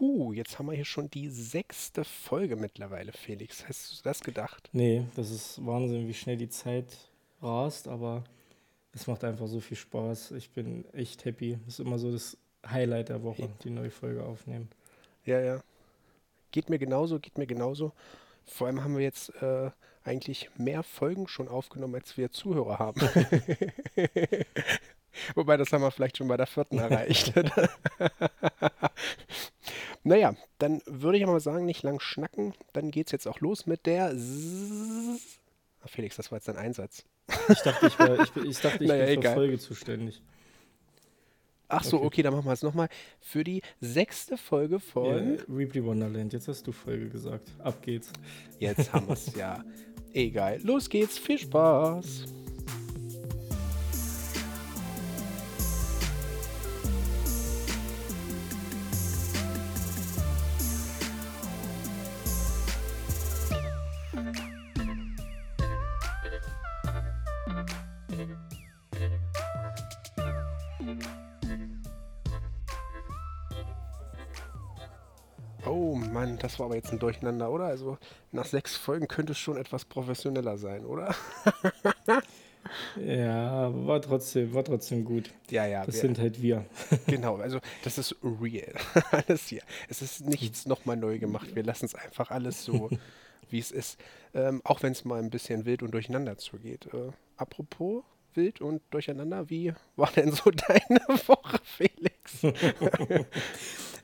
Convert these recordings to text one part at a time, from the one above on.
Huh, jetzt haben wir hier schon die sechste Folge mittlerweile, Felix. Hast du das gedacht? Nee, das ist Wahnsinn, wie schnell die Zeit rast, aber es macht einfach so viel Spaß. Ich bin echt happy. Das ist immer so das Highlight der Woche, die neue Folge aufnehmen. Ja, ja. Geht mir genauso, geht mir genauso. Vor allem haben wir jetzt äh, eigentlich mehr Folgen schon aufgenommen, als wir Zuhörer haben. Wobei, das haben wir vielleicht schon bei der vierten erreicht. naja, dann würde ich mal sagen, nicht lang schnacken. Dann geht es jetzt auch los mit der. Ah, Felix, das war jetzt dein Einsatz. Ich dachte, ich, war, ich, ich, dachte, ich naja, bin für Folge zuständig. Ach so, okay, okay dann machen wir es nochmal. Für die sechste Folge von. Yeah, Reaply Wonderland. Jetzt hast du Folge gesagt. Ab geht's. Jetzt haben wir es, ja. Egal. Los geht's. Viel Spaß. Das war aber jetzt ein Durcheinander, oder? Also nach sechs Folgen könnte es schon etwas professioneller sein, oder? ja, war trotzdem, war trotzdem gut. Ja, ja. Das wir, sind halt wir. genau, also das ist real. alles hier. Es ist nichts nochmal neu gemacht. Wir lassen es einfach alles so, wie es ist. Ähm, auch wenn es mal ein bisschen wild und durcheinander zugeht. Äh, apropos wild und durcheinander, wie war denn so deine Woche, Felix?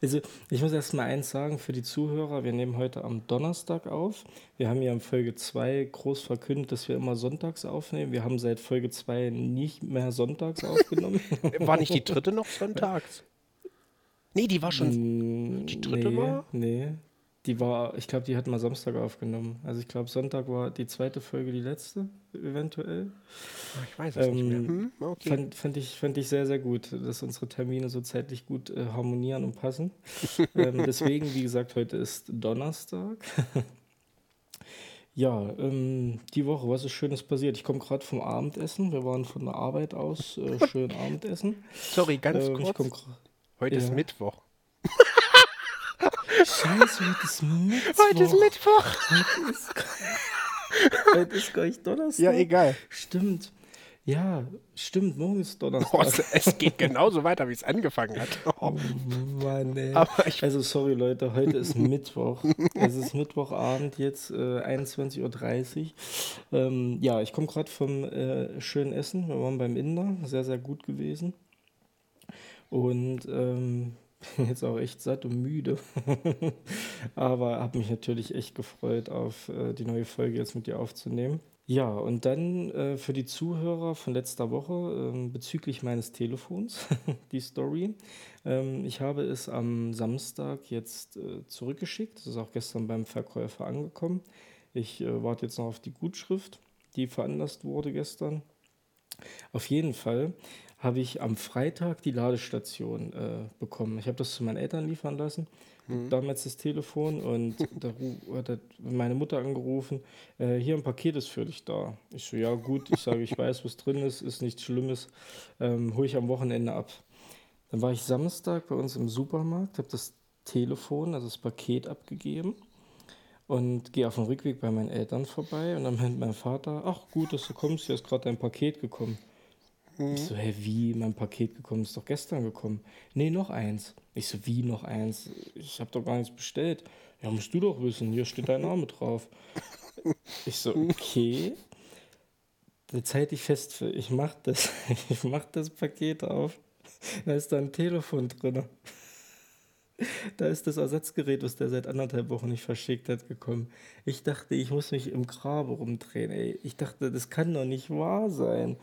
Also ich muss erst mal eins sagen für die Zuhörer, wir nehmen heute am Donnerstag auf. Wir haben ja in Folge 2 groß verkündet, dass wir immer sonntags aufnehmen. Wir haben seit Folge 2 nicht mehr sonntags aufgenommen. War nicht die dritte noch sonntags? Nee, die war schon. Die dritte nee, war? Nee, die war, ich glaube, die hatten wir Samstag aufgenommen. Also ich glaube, Sonntag war die zweite Folge die letzte, eventuell. Ah, ich weiß es ähm, nicht mehr. Hm? Okay. Fand, fand, ich, fand ich sehr, sehr gut, dass unsere Termine so zeitlich gut äh, harmonieren und passen. ähm, deswegen, wie gesagt, heute ist Donnerstag. ja, ähm, die Woche, was ist Schönes passiert? Ich komme gerade vom Abendessen. Wir waren von der Arbeit aus äh, schön Abendessen. Sorry, ganz ähm, kurz. Heute ja. ist Mittwoch. Scheiße, heute ist Mittwoch. Heute ist Mittwoch. Heute ist, heute ist gar nicht Donnerstag. Ja, egal. Stimmt. Ja, stimmt, morgen ist Donnerstag. Oh, es geht genauso weiter, wie es angefangen hat. Oh, Mann, ey. also, sorry, Leute, heute ist Mittwoch. es ist Mittwochabend, jetzt äh, 21.30 Uhr. Ähm, ja, ich komme gerade vom äh, schönen Essen. Wir waren beim Inder, sehr, sehr gut gewesen. Und ähm, jetzt auch echt satt und müde. Aber habe mich natürlich echt gefreut, auf äh, die neue Folge jetzt mit dir aufzunehmen. Ja, und dann äh, für die Zuhörer von letzter Woche äh, bezüglich meines Telefons, die Story. Ähm, ich habe es am Samstag jetzt äh, zurückgeschickt. Das ist auch gestern beim Verkäufer angekommen. Ich äh, warte jetzt noch auf die Gutschrift, die veranlasst wurde gestern. Auf jeden Fall habe ich am Freitag die Ladestation äh, bekommen. Ich habe das zu meinen Eltern liefern lassen. Mhm. Damals das Telefon und da hat meine Mutter angerufen, äh, hier ein Paket ist für dich da. Ich so, ja gut, ich sage, ich weiß, was drin ist, ist nichts Schlimmes, ähm, hole ich am Wochenende ab. Dann war ich Samstag bei uns im Supermarkt, habe das Telefon, also das Paket abgegeben und gehe auf dem Rückweg bei meinen Eltern vorbei und dann meint mein Vater, ach gut, dass du kommst, hier ist gerade dein Paket gekommen. Mhm. Ich so, hä, wie? Mein Paket gekommen ist doch gestern gekommen. Nee, noch eins. Ich so, wie noch eins? Ich habe doch gar nichts bestellt. Ja, musst du doch wissen, hier steht dein Name drauf. Ich so, okay. Jetzt halte ich fest, ich mach das, ich mach das Paket auf. Da ist da ein Telefon drin. Da ist das Ersatzgerät, was der seit anderthalb Wochen nicht verschickt hat, gekommen. Ich dachte, ich muss mich im Grabe rumdrehen. Ey. Ich dachte, das kann doch nicht wahr sein.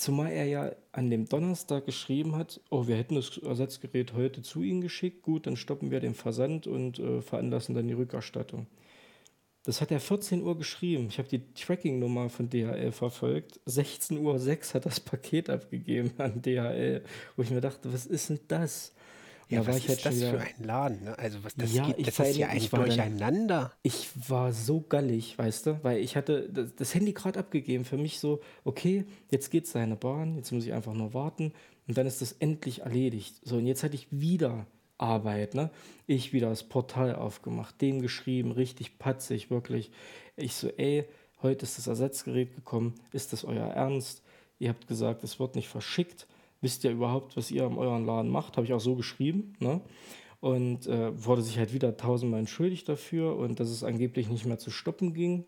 Zumal er ja an dem Donnerstag geschrieben hat, oh, wir hätten das Ersatzgerät heute zu Ihnen geschickt, gut, dann stoppen wir den Versand und äh, veranlassen dann die Rückerstattung. Das hat er 14 Uhr geschrieben. Ich habe die Tracking-Nummer von DHL verfolgt. 16.06 Uhr hat das Paket abgegeben an DHL, wo ich mir dachte, was ist denn das? Ja, was ist das wieder, für ein Laden? Ne? Also was das, ja, geht, das ist ja ein Durcheinander. Dann, ich war so gallig, weißt du, weil ich hatte das, das Handy gerade abgegeben. Für mich so, okay, jetzt geht seine Bahn, jetzt muss ich einfach nur warten und dann ist das endlich erledigt. So, und jetzt hatte ich wieder Arbeit, ne? Ich wieder das Portal aufgemacht, dem geschrieben, richtig patzig, wirklich. Ich so, ey, heute ist das Ersatzgerät gekommen, ist das euer Ernst? Ihr habt gesagt, es wird nicht verschickt. Wisst ihr überhaupt, was ihr in eurem Laden macht? Habe ich auch so geschrieben, ne? Und äh, wurde sich halt wieder tausendmal entschuldigt dafür und dass es angeblich nicht mehr zu stoppen ging.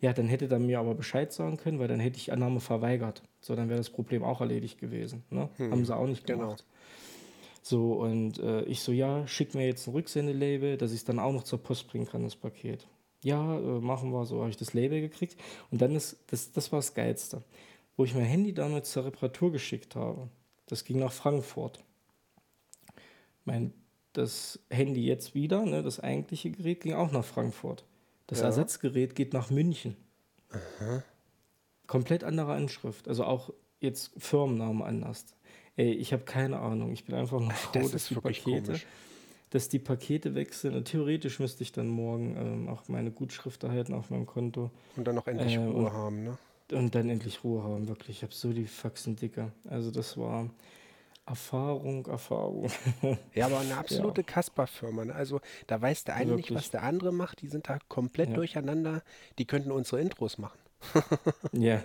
Ja, dann hätte er mir aber Bescheid sagen können, weil dann hätte ich Annahme verweigert. So, dann wäre das Problem auch erledigt gewesen. Ne? Hm, Haben sie auch nicht genau. gemacht. Genau. So, und äh, ich so, ja, schick mir jetzt ein Rücksendelabel, dass ich es dann auch noch zur Post bringen kann, das Paket. Ja, äh, machen wir so, habe ich das Label gekriegt. Und dann ist, das, das war das Geilste, wo ich mein Handy damals zur Reparatur geschickt habe. Das ging nach Frankfurt. Mein, das Handy jetzt wieder, ne, das eigentliche Gerät, ging auch nach Frankfurt. Das ja. Ersatzgerät geht nach München. Aha. Komplett andere Anschrift. Also auch jetzt Firmennamen anders. Ey, ich habe keine Ahnung. Ich bin einfach nur froh, das dass die Pakete, komisch. dass die Pakete wechseln. Und theoretisch müsste ich dann morgen ähm, auch meine Gutschrift erhalten auf meinem Konto. Und dann noch endlich äh, Ruhe haben, ne? Und dann endlich Ruhe haben, wirklich. Ich habe so die Faxen dicker. Also das war Erfahrung, Erfahrung. ja, aber eine absolute ja. Kasper-Firma. Ne? Also da weiß der eine wirklich. nicht, was der andere macht. Die sind da komplett ja. durcheinander. Die könnten unsere Intros machen. ja.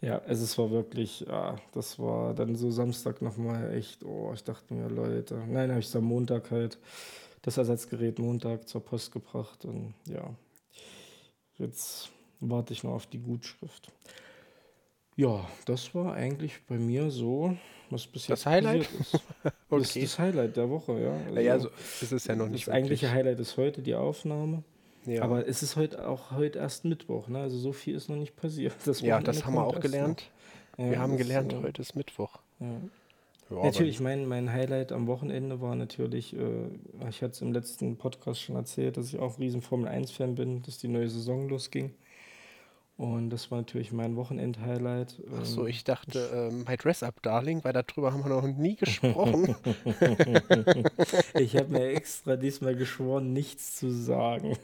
ja, also es war wirklich, ja, das war dann so Samstag nochmal echt, oh, ich dachte mir, Leute, nein, habe ich es am Montag halt das Ersatzgerät Montag zur Post gebracht und ja, jetzt warte ich noch auf die Gutschrift. Ja, das war eigentlich bei mir so, was bis jetzt das Highlight ist. okay. Das ist das Highlight der Woche, ja. Also, naja, so ist es ja noch nicht. Das eigentliche Highlight ist heute die Aufnahme. Ja. Aber es ist heute auch heute erst Mittwoch, ne? Also so viel ist noch nicht passiert. Das ja, das haben wir auch gelernt. Ja, wir haben gelernt, so. heute ist Mittwoch. Ja. natürlich, mein, mein Highlight am Wochenende war natürlich, äh, ich hatte es im letzten Podcast schon erzählt, dass ich auch riesen Formel 1-Fan bin, dass die neue Saison losging. Und das war natürlich mein Wochenend-Highlight. Ach so, ähm, ich dachte, ähm, My Dress Up Darling, weil darüber haben wir noch nie gesprochen. ich habe mir extra diesmal geschworen, nichts zu sagen.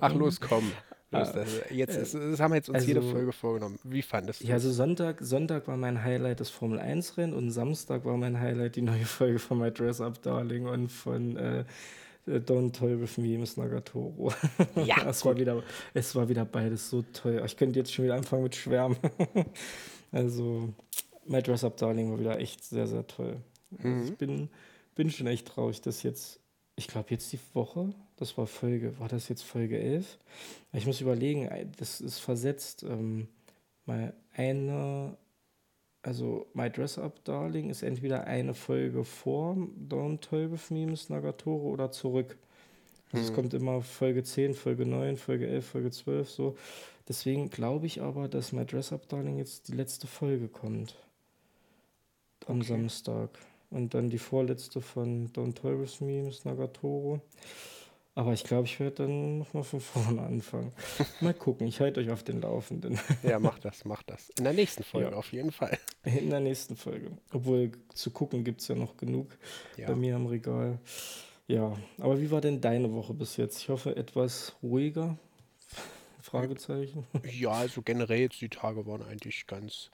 Ach los, komm. Los, das, jetzt, das, das haben wir jetzt uns also, jede Folge vorgenommen. Wie fandest du Ja, also Sonntag, Sonntag war mein Highlight das Formel 1-Rennen und Samstag war mein Highlight die neue Folge von My Dress Up Darling und von äh, äh, Don't Toy With Me, Miss Nagatoro. Ja, es, war wieder, es war wieder beides so teuer. Ich könnte jetzt schon wieder anfangen mit Schwärmen. also, My Dress Up Darling war wieder echt sehr, sehr toll. Mhm. Ich bin, bin schon echt traurig, dass jetzt, ich glaube, jetzt die Woche, das war Folge, war das jetzt Folge 11? Ich muss überlegen, das ist versetzt. Ähm, mal eine also My Dress Up Darling ist entweder eine Folge vor Don't Toy With Me, Miss Nagatoro oder zurück. Also hm. Es kommt immer Folge 10, Folge 9, Folge 11, Folge 12 so. Deswegen glaube ich aber, dass My Dress Up Darling jetzt die letzte Folge kommt. Am okay. Samstag. Und dann die vorletzte von Don't Toy With Me, Miss Nagatoro. Aber ich glaube, ich werde dann nochmal von vorne anfangen. Mal gucken, ich halte euch auf den Laufenden. Ja, mach das, mach das. In der nächsten Folge ja. auf jeden Fall. In der nächsten Folge. Obwohl zu gucken gibt es ja noch genug ja. bei mir am Regal. Ja, aber wie war denn deine Woche bis jetzt? Ich hoffe, etwas ruhiger. Fragezeichen. Ja, also generell jetzt die Tage waren eigentlich ganz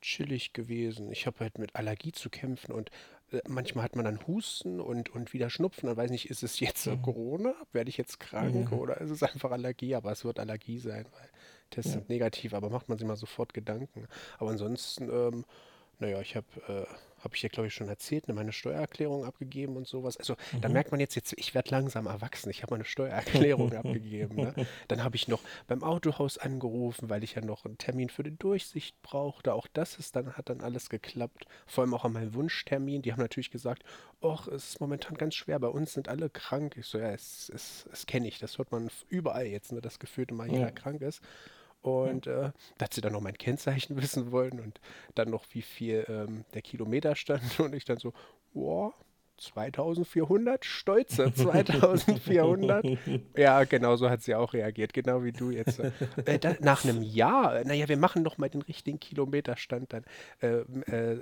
chillig gewesen. Ich habe halt mit Allergie zu kämpfen und äh, manchmal hat man dann Husten und, und wieder Schnupfen. Dann weiß ich nicht, ist es jetzt mhm. Corona? Werde ich jetzt krank mhm. oder ist es einfach Allergie? Aber es wird Allergie sein, weil Tests ja. sind negativ, aber macht man sich mal sofort Gedanken. Aber ansonsten, ähm, naja, ich habe äh, habe ich ja, glaube ich, schon erzählt, ne, meine Steuererklärung abgegeben und sowas. Also mhm. da merkt man jetzt, jetzt ich werde langsam erwachsen. Ich habe meine Steuererklärung abgegeben. Ne? Dann habe ich noch beim Autohaus angerufen, weil ich ja noch einen Termin für die Durchsicht brauchte. Auch das ist dann, hat dann alles geklappt. Vor allem auch an meinem Wunschtermin. Die haben natürlich gesagt, ach, es ist momentan ganz schwer, bei uns sind alle krank. Ich so, ja, es, es, es kenne ich. Das hört man überall jetzt, ne, das Gefühl, immer jeder ja. krank ist. Und äh, dass sie dann noch mein Kennzeichen wissen wollen und dann noch, wie viel ähm, der Kilometer stand. Und ich dann so, wow, 2400, stolze 2400. ja, genau so hat sie auch reagiert, genau wie du jetzt. Äh, da, nach einem Jahr, naja, wir machen noch mal den richtigen Kilometerstand, dann äh, äh,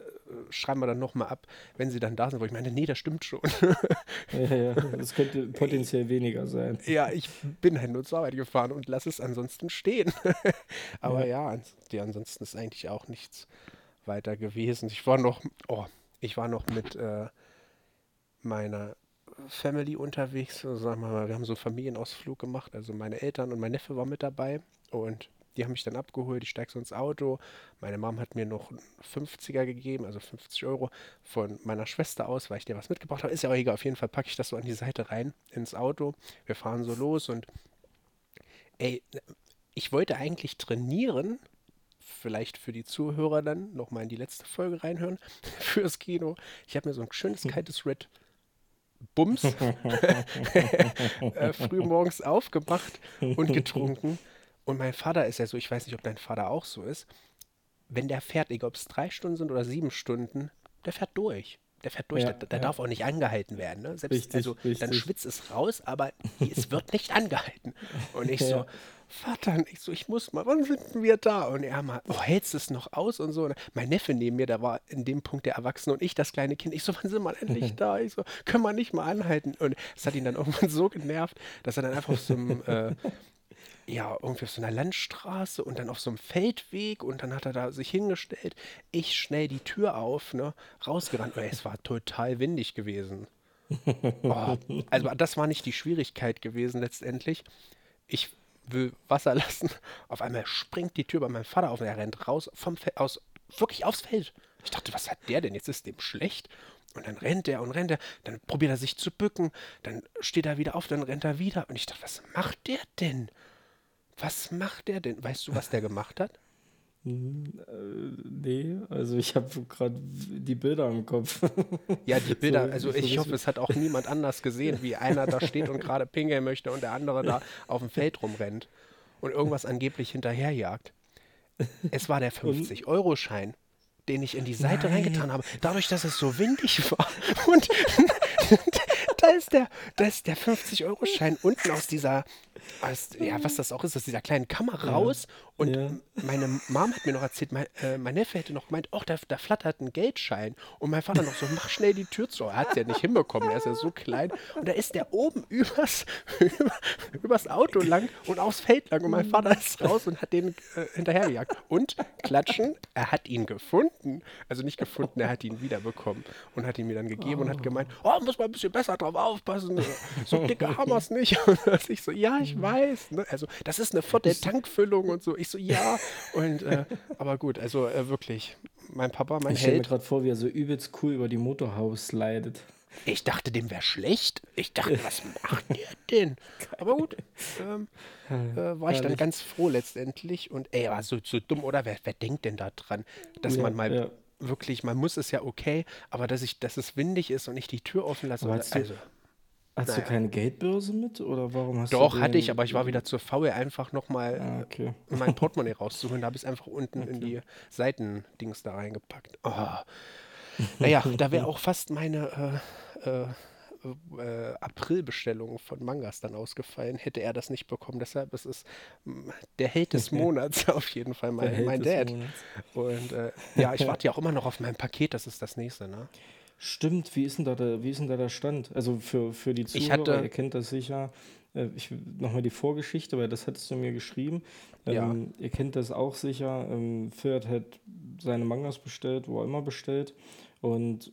schreiben wir dann noch mal ab, wenn sie dann da sind, wo ich meine, nee, das stimmt schon. ja, ja, das könnte potenziell weniger sein. Ja, ich bin halt nur zur Arbeit gefahren und lasse es ansonsten stehen. Aber ja, ja die, ansonsten ist eigentlich auch nichts weiter gewesen. Ich war noch, oh, ich war noch mit... Meiner Family unterwegs. Also sagen wir mal, wir haben so einen Familienausflug gemacht. Also meine Eltern und mein Neffe waren mit dabei und die haben mich dann abgeholt. Ich steige so ins Auto. Meine Mom hat mir noch 50er gegeben, also 50 Euro von meiner Schwester aus, weil ich dir was mitgebracht habe. Ist ja auch egal. Auf jeden Fall packe ich das so an die Seite rein ins Auto. Wir fahren so los und ey, ich wollte eigentlich trainieren. Vielleicht für die Zuhörer dann nochmal in die letzte Folge reinhören fürs Kino. Ich habe mir so ein schönes kaltes Red Bums äh, früh morgens aufgemacht und getrunken. Und mein Vater ist ja so, ich weiß nicht, ob dein Vater auch so ist, wenn der fährt, egal ob es drei Stunden sind oder sieben Stunden, der fährt durch. Der fährt durch, ja, der, der ja. darf auch nicht angehalten werden. Ne? Selbst, richtig, also richtig. dann schwitzt es raus, aber es wird nicht angehalten. Und ich so, Vater, ich so, ich muss mal, wann sind wir da? Und er mal, oh, hältst du es noch aus und so. Und mein Neffe neben mir, der war in dem Punkt der Erwachsene und ich das kleine Kind. Ich so, wann sind wir endlich da? Ich so, können wir nicht mal anhalten? Und es hat ihn dann irgendwann so genervt, dass er dann einfach auf so einem äh, ja, irgendwie auf so einer Landstraße und dann auf so einem Feldweg und dann hat er da sich hingestellt. Ich schnell die Tür auf, ne, rausgerannt. Oh, es war total windig gewesen. Oh, also das war nicht die Schwierigkeit gewesen letztendlich. Ich will Wasser lassen. Auf einmal springt die Tür bei meinem Vater auf und er rennt raus vom Feld, aus, wirklich aufs Feld. Ich dachte, was hat der denn? Jetzt ist dem schlecht. Und dann rennt er und rennt er, dann probiert er sich zu bücken, dann steht er wieder auf, dann rennt er wieder. Und ich dachte, was macht der denn? Was macht der denn? Weißt du, was der gemacht hat? Äh, nee, also ich habe gerade die Bilder im Kopf. Ja, die Bilder, so, also ich hoffe, es hat auch niemand anders gesehen, wie einer da steht und gerade pingeln möchte und der andere da auf dem Feld rumrennt und irgendwas angeblich hinterherjagt. Es war der 50-Euro-Schein, den ich in die Seite Nein. reingetan habe. Dadurch, dass es so windig war und da ist der, da ist der 50-Euro-Schein unten aus dieser, ja, was das auch ist, aus dieser kleinen Kammer raus. Und ja. meine Mom hat mir noch erzählt, mein, äh, mein Neffe hätte noch gemeint, oh, da, da flattert ein Geldschein. Und mein Vater noch so, mach schnell die Tür zu. Er hat es ja nicht hinbekommen, er ist ja so klein. Und da ist der oben übers, über, übers Auto lang und aufs Feld lang. Und mein Vater ist raus und hat den äh, hinterhergejagt. Und klatschen, er hat ihn gefunden. Also nicht gefunden, er hat ihn wiederbekommen. Und hat ihn mir dann gegeben oh. und hat gemeint, oh, muss man ein bisschen besser drauf aufpassen. So dicke haben wir es nicht. Und ich so, ja, ich weiß. Ne? Also das ist eine Viertel Tankfüllung und so. Ich so, ja. Und äh, aber gut, also äh, wirklich, mein Papa, mein ich stelle mir gerade vor, wie er so übelst cool über die Motorhaus slidet. Ich dachte, dem wäre schlecht. Ich dachte, was macht der denn? Aber gut, ähm, äh, war ich dann ganz froh letztendlich. Und ey, war so, so dumm, oder? Wer, wer denkt denn da dran, dass ja, man mal ja. wirklich, man muss es ja okay, aber dass ich, dass es windig ist und ich die Tür offen lasse. Also, also, Hast naja. du keine Geldbörse mit oder warum hast Doch, du hatte ich, aber ich war wieder zu faul, einfach nochmal ah, okay. mein Portemonnaie rauszuholen. Da habe ich es einfach unten okay. in die Seitendings da reingepackt. Oh. Naja, da wäre auch fast meine äh, äh, äh, Aprilbestellung von Mangas dann ausgefallen, hätte er das nicht bekommen. Deshalb ist es mm, der Held des Monats auf jeden Fall, mein, mein Dad. Und äh, ja, ich warte ja auch immer noch auf mein Paket, das ist das nächste, ne? Stimmt, wie ist denn da der, wie ist denn da der Stand? Also für, für die Zuhörer, hatte, ihr kennt das sicher. Äh, ich nochmal die Vorgeschichte, weil das hattest du mir geschrieben. Ähm, ja. ihr kennt das auch sicher. Ähm, Phil hat seine Mangas bestellt, wo er immer bestellt. Und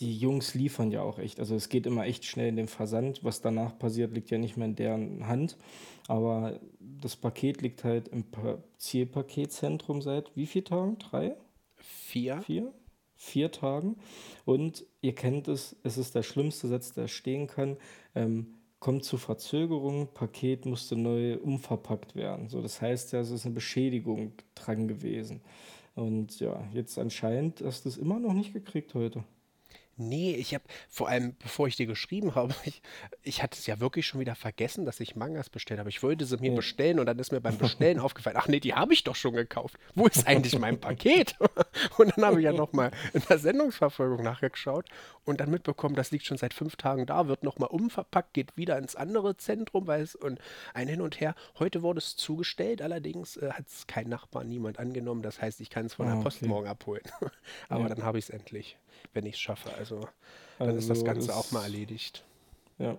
die Jungs liefern ja auch echt. Also es geht immer echt schnell in den Versand. Was danach passiert, liegt ja nicht mehr in deren Hand. Aber das Paket liegt halt im Zielpaketzentrum seit wie vielen Tagen? Drei? Vier. Vier? Vier Tagen. Und ihr kennt es, es ist der schlimmste Satz, der stehen kann. Ähm, kommt zu Verzögerung, Paket musste neu umverpackt werden. So, das heißt ja, es ist eine Beschädigung dran gewesen. Und ja, jetzt anscheinend hast du es immer noch nicht gekriegt heute. Nee, ich habe vor allem, bevor ich dir geschrieben habe, ich, ich hatte es ja wirklich schon wieder vergessen, dass ich Mangas bestellt habe. Ich wollte sie mir ja. bestellen und dann ist mir beim Bestellen aufgefallen, ach nee, die habe ich doch schon gekauft. Wo ist eigentlich mein Paket? Und dann habe ich ja nochmal in der Sendungsverfolgung nachgeschaut und dann mitbekommen, das liegt schon seit fünf Tagen da, wird nochmal umverpackt, geht wieder ins andere Zentrum, weil es und ein Hin und Her. Heute wurde es zugestellt, allerdings äh, hat es kein Nachbar, niemand angenommen. Das heißt, ich kann es von ah, der Post okay. morgen abholen. Aber ja. dann habe ich es endlich wenn ich es schaffe. Also dann also ist das also Ganze das, auch mal erledigt. Ja.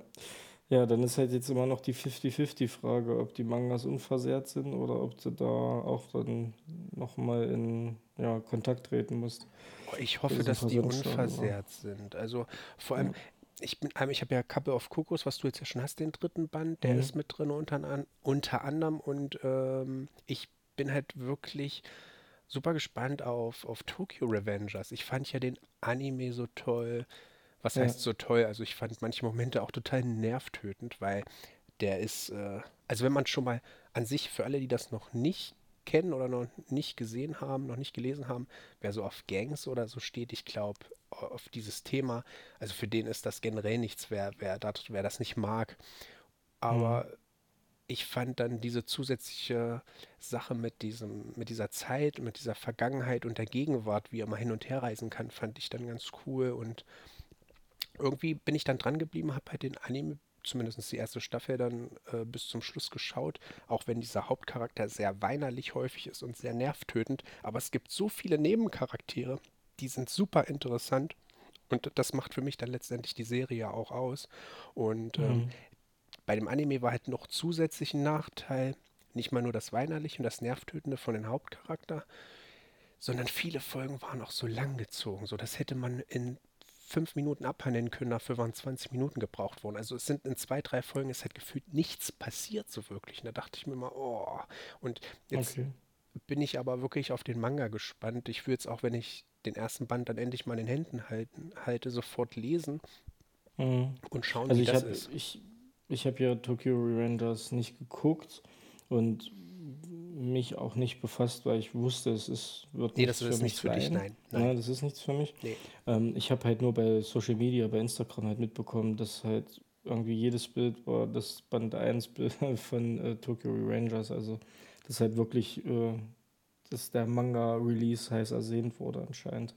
Ja, dann ist halt jetzt immer noch die 50-50-Frage, ob die Mangas unversehrt sind oder ob du da auch dann nochmal in ja, Kontakt treten musst. Oh, ich hoffe, dass die unversehrt sind. Also vor allem, ja. ich bin, ähm, ich habe ja Couple of Kokos, was du jetzt ja schon hast, den dritten Band, der mhm. ist mit drin unter, unter anderem und ähm, ich bin halt wirklich super gespannt auf, auf Tokyo Revengers. Ich fand ja den Anime so toll. Was ja. heißt so toll? Also ich fand manche Momente auch total nervtötend, weil der ist, äh, also wenn man schon mal an sich, für alle, die das noch nicht kennen oder noch nicht gesehen haben, noch nicht gelesen haben, wer so auf Gangs oder so steht, ich glaube, auf dieses Thema, also für den ist das generell nichts, wer, wer, das, wer das nicht mag. Aber mhm. Ich fand dann diese zusätzliche Sache mit diesem, mit dieser Zeit, mit dieser Vergangenheit und der Gegenwart, wie er mal hin und her reisen kann, fand ich dann ganz cool und irgendwie bin ich dann dran geblieben, habe halt den Anime zumindest die erste Staffel dann äh, bis zum Schluss geschaut, auch wenn dieser Hauptcharakter sehr weinerlich häufig ist und sehr nervtötend. Aber es gibt so viele Nebencharaktere, die sind super interessant. Und das macht für mich dann letztendlich die Serie auch aus. Und ähm, mhm. Bei dem Anime war halt noch zusätzlich ein Nachteil, nicht mal nur das Weinerliche und das Nervtötende von dem Hauptcharakter, sondern viele Folgen waren auch so lang gezogen. So, das hätte man in fünf Minuten abhandeln können, dafür waren 20 Minuten gebraucht worden. Also es sind in zwei, drei Folgen ist halt gefühlt nichts passiert so wirklich. Und da dachte ich mir mal, oh. Und jetzt okay. bin ich aber wirklich auf den Manga gespannt. Ich würde es auch, wenn ich den ersten Band dann endlich mal in den Händen halten, halte, sofort lesen mhm. und schauen, also wie das hab, ist. Ich, ich habe ja Tokyo Revengers nicht geguckt und mich auch nicht befasst, weil ich wusste, es ist, wird nee, das ist nichts für dich, nein. nein. Ja, das ist nichts für mich. Nee. Ähm, ich habe halt nur bei Social Media, bei Instagram halt mitbekommen, dass halt irgendwie jedes Bild war das Band 1 Bild von äh, Tokyo Rangers. Also das halt wirklich, äh, dass der Manga-Release heiß ersehnt wurde anscheinend.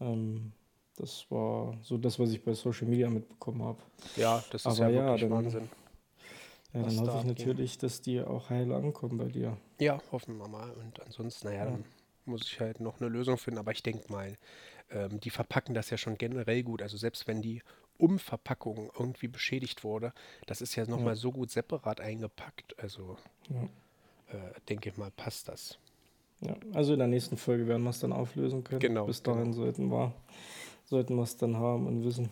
Ähm, das war so das, was ich bei Social Media mitbekommen habe. Ja, das ist Aber ja wirklich dann, Wahnsinn. Ja, dann hoffe ich natürlich, dass die auch heil ankommen bei dir. Ja, hoffen wir mal. Und ansonsten, naja, ja. dann muss ich halt noch eine Lösung finden. Aber ich denke mal, ähm, die verpacken das ja schon generell gut. Also selbst wenn die Umverpackung irgendwie beschädigt wurde, das ist ja nochmal ja. so gut separat eingepackt. Also ja. äh, denke ich mal, passt das. Ja, also in der nächsten Folge werden wir es dann auflösen können. Genau. Bis dahin genau. sollten wir sollten wir es dann haben und wissen.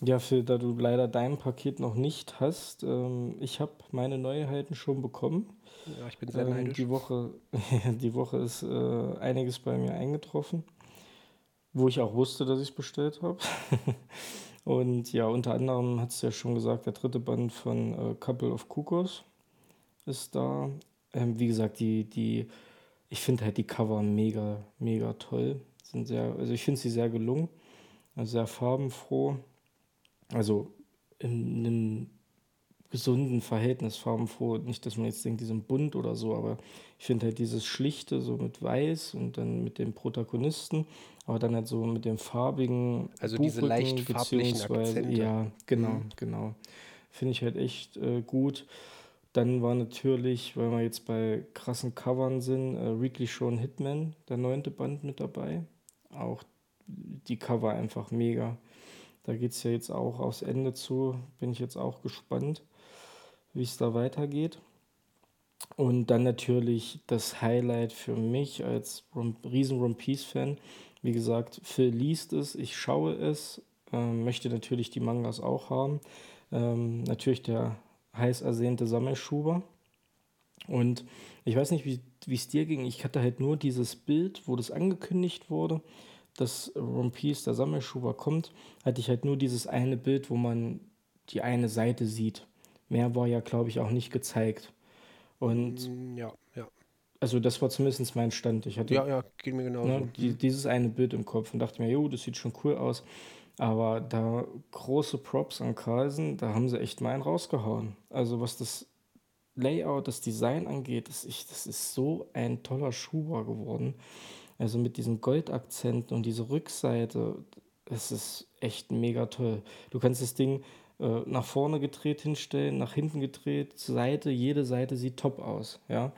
Ja, Phil, da du leider dein Paket noch nicht hast, ähm, ich habe meine Neuheiten schon bekommen. Ja, ich bin sehr ähm, neidisch. Die Woche, die Woche ist äh, einiges bei mir eingetroffen, wo ich auch wusste, dass ich es bestellt habe. Und ja, unter anderem hat es ja schon gesagt, der dritte Band von äh, Couple of Kukos ist da. Ähm, wie gesagt, die, die, ich finde halt die Cover mega, mega toll. Sind sehr, also ich finde sie sehr gelungen, sehr farbenfroh also in einem gesunden Verhältnis farbenfroh. Nicht, dass man jetzt denkt, die sind bunt oder so, aber ich finde halt dieses Schlichte, so mit Weiß und dann mit dem Protagonisten, aber dann halt so mit dem farbigen. Also diese leicht farblichen Akzente. Ja, genau, mhm. genau. Finde ich halt echt äh, gut. Dann war natürlich, weil wir jetzt bei krassen Covern sind, äh, Weekly Shown Hitman, der neunte Band mit dabei. Auch die Cover einfach mega. Da geht es ja jetzt auch aufs Ende zu. Bin ich jetzt auch gespannt, wie es da weitergeht. Und dann natürlich das Highlight für mich als riesen One Piece-Fan. Wie gesagt, Phil liest es, ich schaue es, ähm, möchte natürlich die Mangas auch haben. Ähm, natürlich der heiß ersehnte Sammelschuber. Und ich weiß nicht, wie es dir ging. Ich hatte halt nur dieses Bild, wo das angekündigt wurde dass One Piece, der Sammelschuber, kommt, hatte ich halt nur dieses eine Bild, wo man die eine Seite sieht. Mehr war ja, glaube ich, auch nicht gezeigt. Und mm, ja, ja. Also das war zumindest mein Stand. Ich hatte ja, ja, geht mir genauso. Ne, die, dieses eine Bild im Kopf und dachte mir, jo, das sieht schon cool aus. Aber da große Props an Carlsen, da haben sie echt mal einen rausgehauen. Also was das Layout, das Design angeht, das, ich, das ist so ein toller Schuber geworden. Also mit diesen Goldakzenten und diese Rückseite, es ist echt mega toll. Du kannst das Ding äh, nach vorne gedreht hinstellen, nach hinten gedreht, Seite, jede Seite sieht top aus, ja.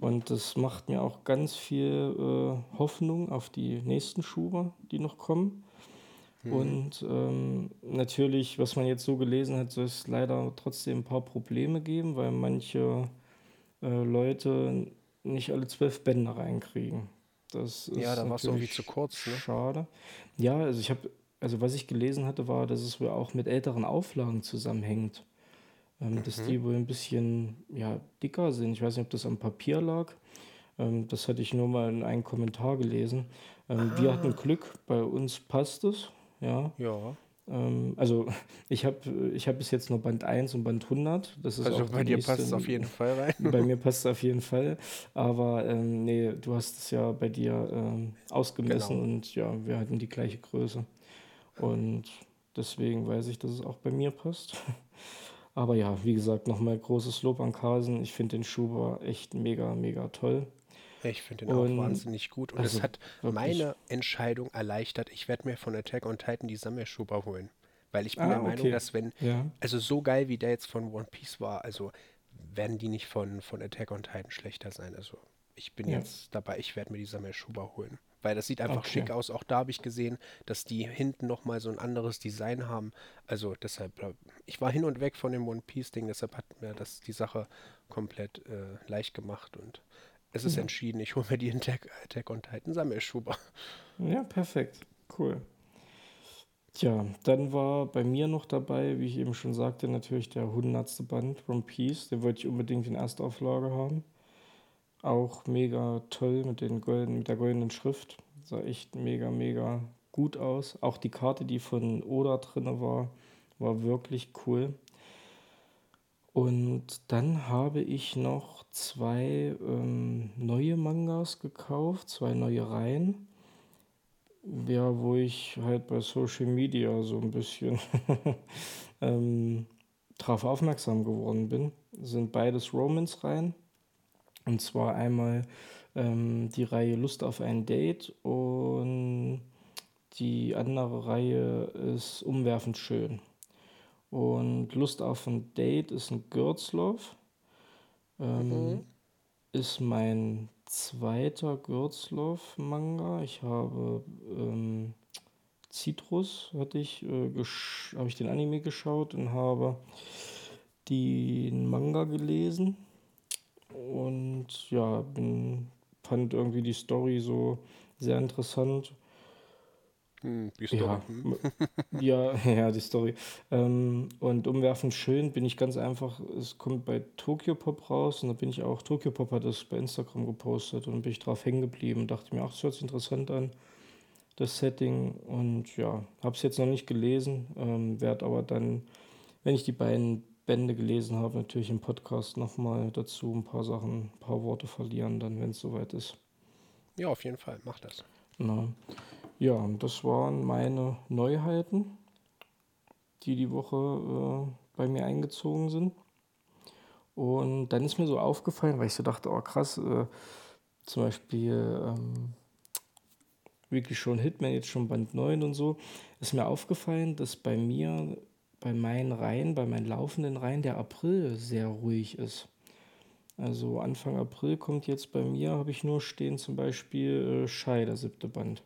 Und das macht mir auch ganz viel äh, Hoffnung auf die nächsten Schuhe, die noch kommen. Mhm. Und ähm, natürlich, was man jetzt so gelesen hat, soll es leider trotzdem ein paar Probleme geben, weil manche äh, Leute nicht alle zwölf Bände reinkriegen. Das ist ja, da war es irgendwie zu kurz. Ne? Schade. Ja, also ich habe also was ich gelesen hatte, war, dass es wohl auch mit älteren Auflagen zusammenhängt. Ähm, dass Mhm. die wohl ein bisschen ja, dicker sind. Ich weiß nicht, ob das am Papier lag. Ähm, das hatte ich nur mal in einem Kommentar gelesen. Ähm, wir hatten Ah, Glück, bei uns passt es. Ja. ja. Ähm, also ich habe ich hab bis jetzt nur Band 1 und Band 100. Das ist Also bei dir passt es auf jeden Fall rein. Bei mir passt es auf jeden Fall. Aber ähm, nee, du hast es ja bei dir ähm, ausgemessen Genau. und ja, wir hatten die gleiche Größe. Und deswegen weiß ich, dass es auch bei mir passt. Aber ja, wie gesagt, nochmal großes Lob an Carlsen. Ich finde den Schuber echt mega, mega toll. Ich finde den auch Und wahnsinnig gut und es also hat wirklich. meine Entscheidung erleichtert. Ich werde mir von Attack on Titan die Sammelschuber holen. Weil ich bin der Ah, Meinung, okay. dass wenn, Ja, also so geil wie der jetzt von One Piece war, also werden die nicht von, von Attack on Titan schlechter sein. Also ich bin ja, jetzt dabei, ich werde mir die Sammelschuber holen. Weil das sieht einfach okay. schick aus. Auch da habe ich gesehen, dass die hinten nochmal so ein anderes Design haben. Also deshalb, äh, ich war hin und weg von dem One Piece-Ding, deshalb hat mir das die Sache komplett äh, leicht gemacht und es ist Ja. entschieden, ich hole mir die Attack, Attack on Titan Sammelschuber. Ja, perfekt. Cool. Tja, dann war bei mir noch dabei, wie ich eben schon sagte, natürlich der hundertste Band One Piece. Den wollte ich unbedingt in Erstauflage haben. Auch mega toll mit den golden, mit der goldenen Schrift. Sah echt mega, mega gut aus. Auch die Karte, die von Oda drin war, war wirklich cool. Und dann habe ich noch zwei ähm, neue Mangas gekauft, zwei neue Reihen. Ja, wo ich halt bei Social Media so ein bisschen ähm, drauf aufmerksam geworden bin. Sind beides Romance-Reihen. Und zwar einmal ähm, die Reihe Lust auf ein Date und die andere Reihe ist Umwerfend schön. Und Lust auf ein Date ist ein Love. Ähm, Mhm. ist mein zweiter Girls Love Manga. Ich habe ähm, Citrus, hatte ich, äh, habe ich den Anime geschaut und habe den Manga gelesen. Und ja, bin, fand irgendwie die Story so sehr interessant. Hm, die Story. Ja, Hm. m- ja, ja, die Story. Ähm, und umwerfend schön bin ich ganz einfach, es kommt bei Tokyo Pop raus und da bin ich auch, Tokyo Pop hat das bei Instagram gepostet und bin ich drauf hängen geblieben und dachte mir, ach, das hört sich interessant an, das Setting. Und ja, habe es jetzt noch nicht gelesen, ähm, werde aber dann, wenn ich die beiden Bände gelesen habe, natürlich im Podcast nochmal dazu ein paar Sachen, ein paar Worte verlieren, dann, wenn es soweit ist. Ja, auf jeden Fall, mach das. Na, ja, das waren meine Neuheiten, die die Woche äh, bei mir eingezogen sind. Und dann ist mir so aufgefallen, weil ich so dachte, oh krass, äh, zum Beispiel ähm, wirklich schon Hitman, jetzt schon Band 9 und so, ist mir aufgefallen, dass bei mir, bei meinen Reihen, bei meinen laufenden Reihen, der April sehr ruhig ist. Also Anfang April kommt jetzt bei mir, habe ich nur stehen zum Beispiel äh, Schei, der siebte Band.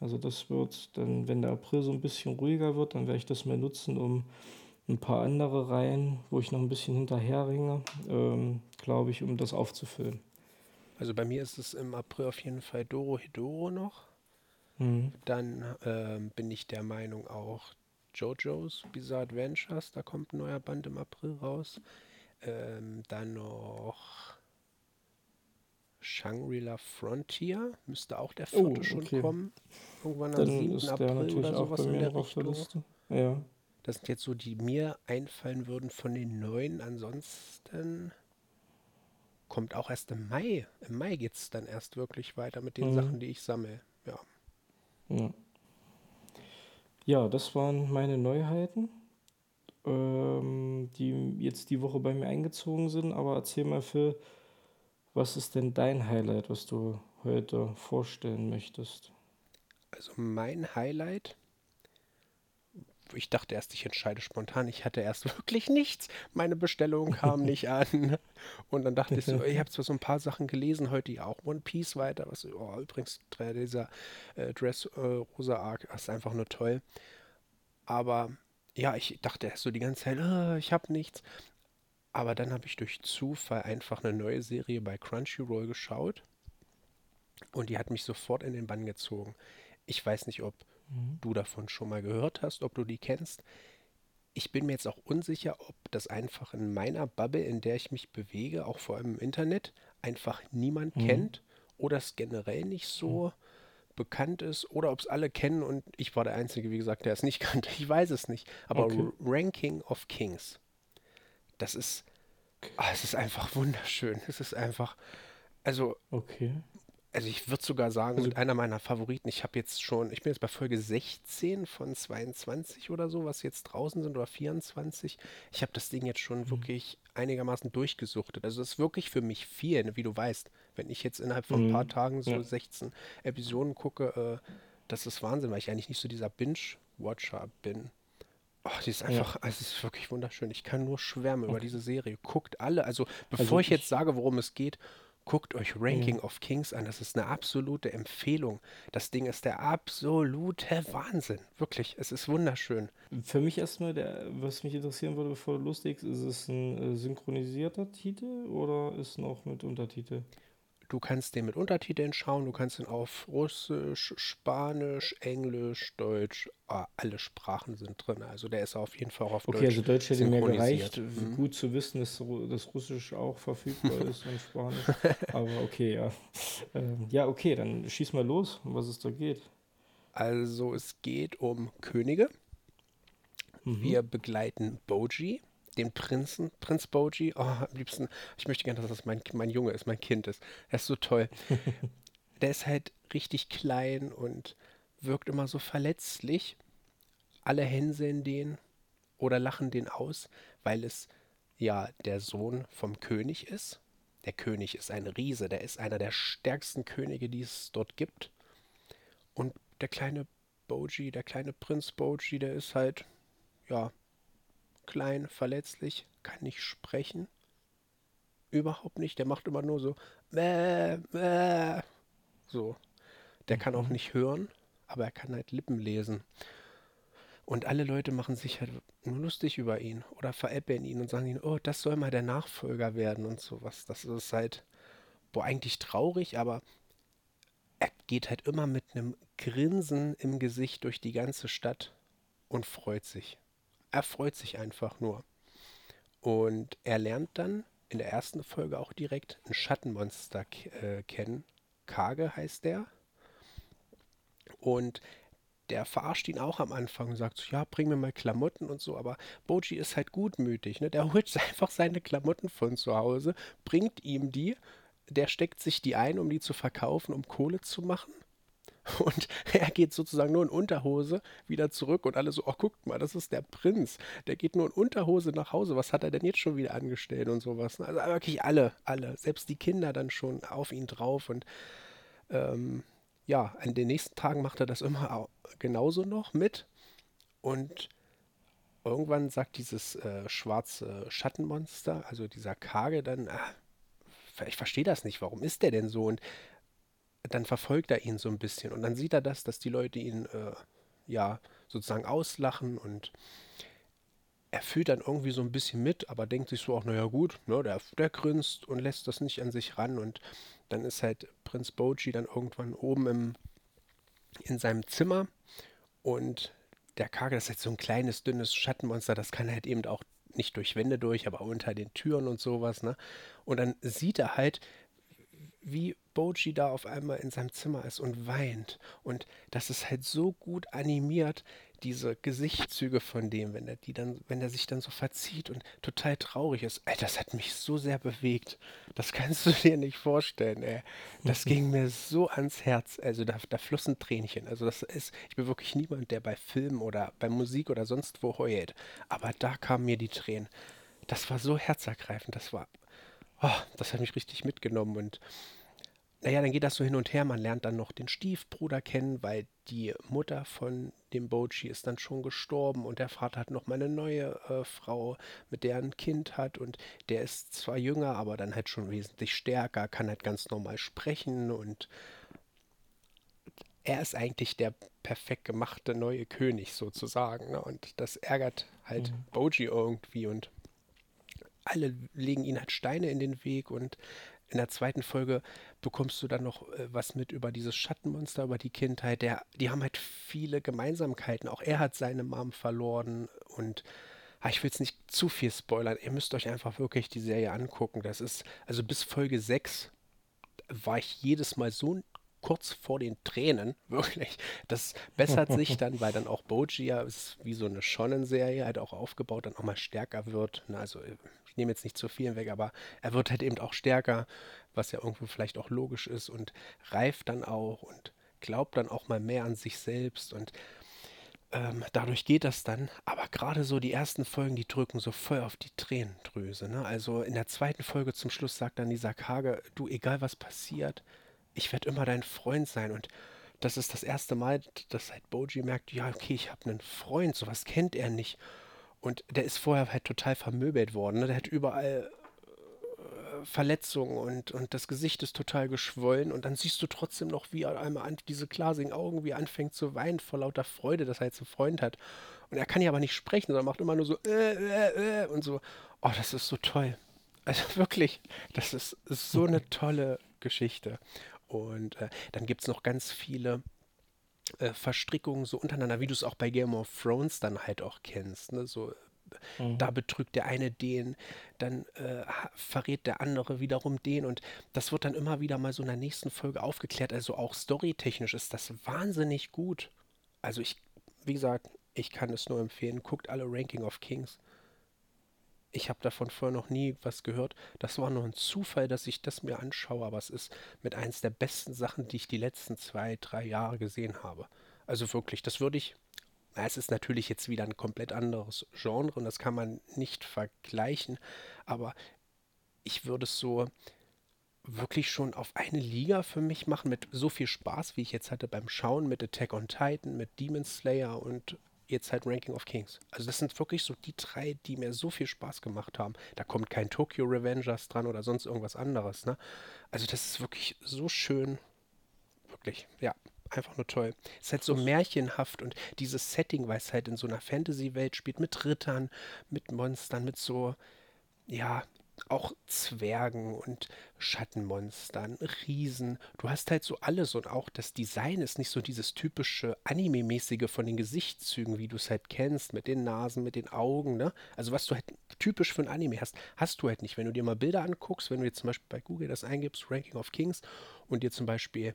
Also das wird dann, wenn der April so ein bisschen ruhiger wird, dann werde ich das mal nutzen, um ein paar andere Reihen, wo ich noch ein bisschen hinterherringe, ähm, glaube ich, um das aufzufüllen. Also bei mir ist es im April auf jeden Fall Doro Hidoro noch. Mhm. Dann ähm, bin ich der Meinung auch JoJo's Bizarre Adventures, da kommt ein neuer Band im April raus. Ähm, dann noch Shangri-La Frontier, müsste auch der Oh, vierte schon okay. kommen. Irgendwann am Dann 7. ist der April oder sowas in der Richtung. Ja. Das sind jetzt so, die mir einfallen würden von den neuen. Ansonsten kommt auch erst im Mai. Im Mai geht es dann erst wirklich weiter mit den Mhm. Sachen, die ich sammle. Ja. Ja. Ja, das waren meine Neuheiten, ähm, die jetzt die Woche bei mir eingezogen sind. Aber erzähl mal, Phil, was ist denn dein Highlight, was du heute vorstellen möchtest? Also mein Highlight, ich dachte erst, ich entscheide spontan. Ich hatte erst wirklich nichts. Meine Bestellung kam nicht an. Und dann dachte ich so, ich habe zwar so ein paar Sachen gelesen, heute ja auch One Piece weiter. Was, oh, übrigens, dieser äh, Dress äh, Rosa Arc ist einfach nur toll. Aber ja, ich dachte erst so die ganze Zeit, ah, ich habe nichts. Aber dann habe ich durch Zufall einfach eine neue Serie bei Crunchyroll geschaut. Und die hat mich sofort in den Bann gezogen. Ich weiß nicht, ob mhm. du davon schon mal gehört hast, ob du die kennst. Ich bin mir jetzt auch unsicher, ob das einfach in meiner Bubble, in der ich mich bewege, auch vor allem im Internet, einfach niemand mhm. kennt oder es generell nicht so mhm. bekannt ist oder ob es alle kennen und ich war der Einzige, wie gesagt, der es nicht kannte. Ich weiß es nicht. Aber okay. Ranking of Kings, das ist, oh, es ist einfach wunderschön. Es ist einfach, also okay also ich würde sogar sagen, also, mit einer meiner Favoriten, ich habe jetzt schon, ich bin jetzt bei Folge 16 von 22 oder so, was jetzt draußen sind, oder 24. Ich habe das Ding jetzt schon mhm. wirklich einigermaßen durchgesuchtet. Also es ist wirklich für mich viel, wie du weißt. Wenn ich jetzt innerhalb von mhm. ein paar mhm. Tagen so ja. 16 Episoden gucke, äh, das ist Wahnsinn, weil ich eigentlich nicht so dieser Binge-Watcher bin. Oh, die ist einfach, ja. also es ist wirklich wunderschön. Ich kann nur schwärmen okay. über diese Serie. Guckt alle, also bevor also ich, ich jetzt sage, worum es geht, Guckt euch Ranking ja. of Kings an. Das ist eine absolute Empfehlung. Das Ding ist der absolute Wahnsinn. Wirklich, es ist wunderschön. Für mich erstmal, der, was mich interessieren würde, bevor du lustigst, ist es ein äh, synchronisierter Titel oder ist noch mit Untertitel? Du kannst den mit Untertiteln schauen, du kannst ihn auf Russisch, Spanisch, Englisch, Deutsch, ah, alle Sprachen sind drin. Also der ist auf jeden Fall auch auf okay, Deutsch. Okay, also Deutsch hätte mir gereicht. Mhm. Gut zu wissen, dass das Russisch auch verfügbar ist und Spanisch. Aber okay, ja. Ähm, ja, okay, dann schieß mal los, um was es da geht. Also es geht um Könige. Mhm. Wir begleiten Boji den Prinzen, Prinz Boji. Oh, am liebsten, ich möchte gerne, dass das mein, mein Junge ist, mein Kind ist. Er ist so toll. der ist halt richtig klein und wirkt immer so verletzlich. Alle hänseln den oder lachen den aus, weil es ja der Sohn vom König ist. Der König ist ein Riese, der ist einer der stärksten Könige, die es dort gibt. Und der kleine Boji, der kleine Prinz Boji, der ist halt, ja, klein, verletzlich, kann nicht sprechen. Überhaupt nicht. Der macht immer nur so. Bäh, bäh. So. Der kann auch mhm. nicht hören, aber er kann halt Lippen lesen. Und alle Leute machen sich halt nur lustig über ihn oder veräppeln ihn und sagen ihn, oh, das soll mal der Nachfolger werden und sowas. Das ist halt, boah, eigentlich traurig, aber er geht halt immer mit einem Grinsen im Gesicht durch die ganze Stadt und freut sich er freut sich einfach nur. Und er lernt dann in der ersten Folge auch direkt ein Schattenmonster äh, kennen. Kage heißt der. Und der verarscht ihn auch am Anfang und sagt so, ja, bring mir mal Klamotten und so, aber Boji ist halt gutmütig, ne? Der holt einfach seine Klamotten von zu Hause, bringt ihm die, der steckt sich die ein, um die zu verkaufen, um Kohle zu machen und er geht sozusagen nur in Unterhose wieder zurück und alle so, oh, guckt mal, das ist der Prinz. Der geht nur in Unterhose nach Hause. Was hat er denn jetzt schon wieder angestellt und sowas? Also wirklich alle, alle. Selbst die Kinder dann schon auf ihn drauf. Und ähm, ja, an den nächsten Tagen macht er das immer genauso noch mit. Und irgendwann sagt dieses äh, schwarze Schattenmonster, also dieser Kage, dann, ah, ich verstehe das nicht, warum ist der denn so? Und dann verfolgt er ihn so ein bisschen und dann sieht er das, dass die Leute ihn äh, ja sozusagen auslachen und er fühlt dann irgendwie so ein bisschen mit, aber denkt sich so auch, naja gut, ne, der, der grinst und lässt das nicht an sich ran und dann ist halt Prinz Boji dann irgendwann oben im, in seinem Zimmer und der Kage, ist halt so ein kleines, dünnes Schattenmonster, das kann halt eben auch nicht durch Wände durch, aber unter den Türen und sowas, ne? Und dann sieht er halt, wie Boji da auf einmal in seinem Zimmer ist und weint. Und das ist halt so gut animiert, diese Gesichtszüge von dem, wenn er die dann, wenn er sich dann so verzieht und total traurig ist. Ey, das hat mich so sehr bewegt. Das kannst du dir nicht vorstellen, ey. Das ging mir so ans Herz. Also da, da flossen Tränchen. Also das ist, ich bin wirklich niemand, der bei Filmen oder bei Musik oder sonst wo heult. Aber da kamen mir die Tränen. Das war so herzergreifend. Das war, oh, das hat mich richtig mitgenommen und naja, dann geht das so hin und her. Man lernt dann noch den Stiefbruder kennen, weil die Mutter von dem Bochi ist dann schon gestorben und der Vater hat noch mal eine neue äh, Frau, mit der er ein Kind hat und der ist zwar jünger, aber dann halt schon wesentlich stärker, kann halt ganz normal sprechen und er ist eigentlich der perfekt gemachte neue König sozusagen. Ne? Und das ärgert halt mhm. Boji irgendwie und alle legen ihn halt Steine in den Weg und in der zweiten Folge bekommst du dann noch äh, was mit über dieses Schattenmonster, über die Kindheit. Der, die haben halt viele Gemeinsamkeiten. Auch er hat seine Mom verloren und ah, ich will jetzt nicht zu viel spoilern. Ihr müsst euch einfach wirklich die Serie angucken. Das ist, also bis Folge 6 war ich jedes Mal so kurz vor den Tränen, wirklich. Das bessert sich dann, weil dann auch Bogia ist wie so eine Shonen-Serie halt auch aufgebaut, dann auch mal stärker wird. Ne? Also ich nehme jetzt nicht zu viel weg, aber er wird halt eben auch stärker, was ja irgendwo vielleicht auch logisch ist und reift dann auch und glaubt dann auch mal mehr an sich selbst und ähm, dadurch geht das dann. Aber gerade so die ersten Folgen, die drücken so voll auf die Tränendrüse. Ne? Also in der zweiten Folge zum Schluss sagt dann dieser Kage, du, egal was passiert, ich werde immer dein Freund sein. Und das ist das erste Mal, dass halt Boji merkt, ja, okay, ich habe einen Freund, sowas kennt er nicht. Und der ist vorher halt total vermöbelt worden. Ne? Der hat überall äh, Verletzungen und, und das Gesicht ist total geschwollen. Und dann siehst du trotzdem noch, wie er einmal an, diese glasigen Augen, wie er anfängt zu weinen vor lauter Freude, dass er jetzt einen Freund hat. Und er kann ja aber nicht sprechen, sondern macht immer nur so äh, äh, äh, und so. Oh, das ist so toll. Also wirklich, das ist, ist so eine tolle Geschichte. Und äh, dann gibt es noch ganz viele äh, Verstrickungen so untereinander, wie du es auch bei Game of Thrones dann halt auch kennst. Ne? So, mhm. da betrügt der eine den, dann äh, verrät der andere wiederum den und das wird dann immer wieder mal so in der nächsten Folge aufgeklärt. Also auch storytechnisch ist das wahnsinnig gut. Also ich, wie gesagt, ich kann es nur empfehlen. Guckt alle Ranking of Kings. Ich habe davon vorher noch nie was gehört. Das war nur ein Zufall, dass ich das mir anschaue, aber es ist mit eins der besten Sachen, die ich die letzten zwei, drei Jahre gesehen habe. Also wirklich, das würde ich. Na, es ist natürlich jetzt wieder ein komplett anderes Genre und das kann man nicht vergleichen, aber ich würde es so wirklich schon auf eine Liga für mich machen mit so viel Spaß, wie ich jetzt hatte beim Schauen mit Attack on Titan, mit Demon Slayer und jetzt halt Ranking of Kings. Also das sind wirklich so die drei, die mir so viel Spaß gemacht haben. Da kommt kein Tokyo Revengers dran oder sonst irgendwas anderes. Ne? Also das ist wirklich so schön. Wirklich, ja, einfach nur toll. Es ist halt so märchenhaft und dieses Setting, weil es halt in so einer Fantasy-Welt spielt, mit Rittern, mit Monstern, mit so, ja, auch Zwergen und Schattenmonstern, Riesen. Du hast halt so alles und auch das Design ist nicht so dieses typische Anime-mäßige von den Gesichtszügen, wie du es halt kennst, mit den Nasen, mit den Augen, ne? Also was du halt typisch für ein Anime hast, hast du halt nicht. Wenn du dir mal Bilder anguckst, wenn du jetzt zum Beispiel bei Google das eingibst, Ranking of Kings und dir zum Beispiel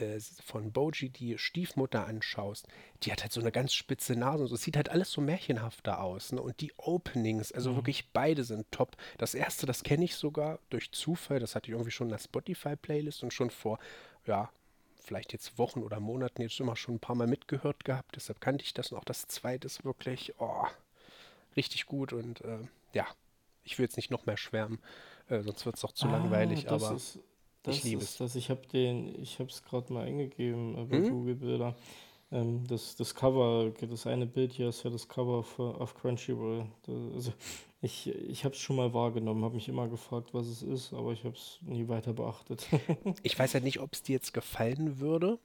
äh, von Boji die Stiefmutter anschaust, die hat halt so eine ganz spitze Nase und so. Es sieht halt alles so märchenhafter aus. Ne? Und die Openings, also mhm. wirklich beide sind top. Das erste, das kenne ich sogar durch Zufall. Das hatte ich irgendwie schon in der Spotify-Playlist und schon vor, ja, vielleicht jetzt Wochen oder Monaten jetzt immer schon ein paar Mal mitgehört gehabt. Deshalb kannte ich das. Und auch das zweite ist wirklich, oh, richtig gut. Und äh, ja, ich will jetzt nicht noch mehr schwärmen, äh, sonst wird es doch zu ah, langweilig. aber ist, das ich liebe es. Das. Ich habe den, ich habe es gerade mal eingegeben äh, bei mhm. Google Bilder. Ähm, das, das Cover, das eine Bild hier ist ja das Cover für, auf Crunchyroll. Das, also ich, ich habe es schon mal wahrgenommen, habe mich immer gefragt, was es ist, aber ich habe es nie weiter beachtet. ich weiß halt nicht, ob es dir jetzt gefallen würde.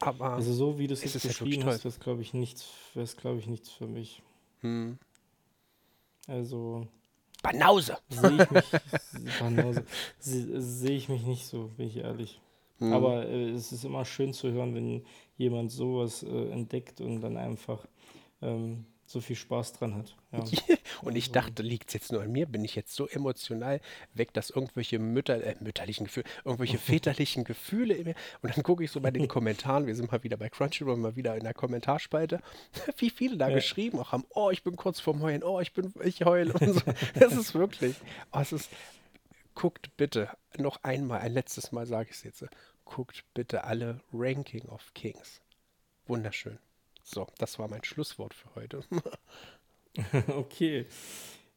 Aber also so wie du es jetzt beschrieben hast, wäre es glaube ich nichts, wäre es glaube ich nichts für mich. Hm. Also Banause. Sehe ich mich, Banause. Sehe ich mich nicht so, bin ich ehrlich. Mhm. Aber äh, es ist immer schön zu hören, wenn jemand sowas äh, entdeckt und dann einfach ähm, so viel Spaß dran hat. Ja. und ich dachte, liegt es jetzt nur an mir? Bin ich jetzt so emotional weg, dass irgendwelche Mütter, äh, mütterlichen Gefühle, irgendwelche väterlichen Gefühle in mir. Und dann gucke ich so bei den Kommentaren, wir sind mal wieder bei Crunchyroll, mal wieder in der Kommentarspalte, wie viele da ja. geschrieben auch haben, oh, ich bin kurz vorm Heulen, oh, ich bin, ich heule und so. Das ist wirklich, oh, es ist, guckt bitte noch einmal, ein letztes Mal sage ich es jetzt, guckt bitte alle Ranking of Kings. Wunderschön. So, das war mein Schlusswort für heute. okay.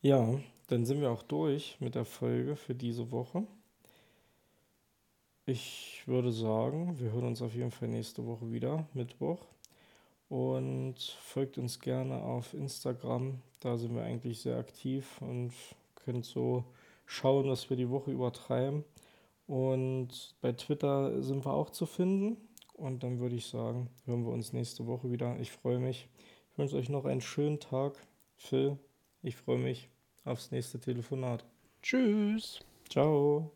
Ja, dann sind wir auch durch mit der Folge für diese Woche. Ich würde sagen, wir hören uns auf jeden Fall nächste Woche wieder, Mittwoch. Und folgt uns gerne auf Instagram. Da sind wir eigentlich sehr aktiv und könnt so schauen, was wir die Woche übertreiben. Und bei Twitter sind wir auch zu finden. Und dann würde ich sagen, hören wir uns nächste Woche wieder. Ich freue mich. Ich wünsche euch noch einen schönen Tag. Phil, ich freue mich aufs nächste Telefonat. Tschüss. Ciao.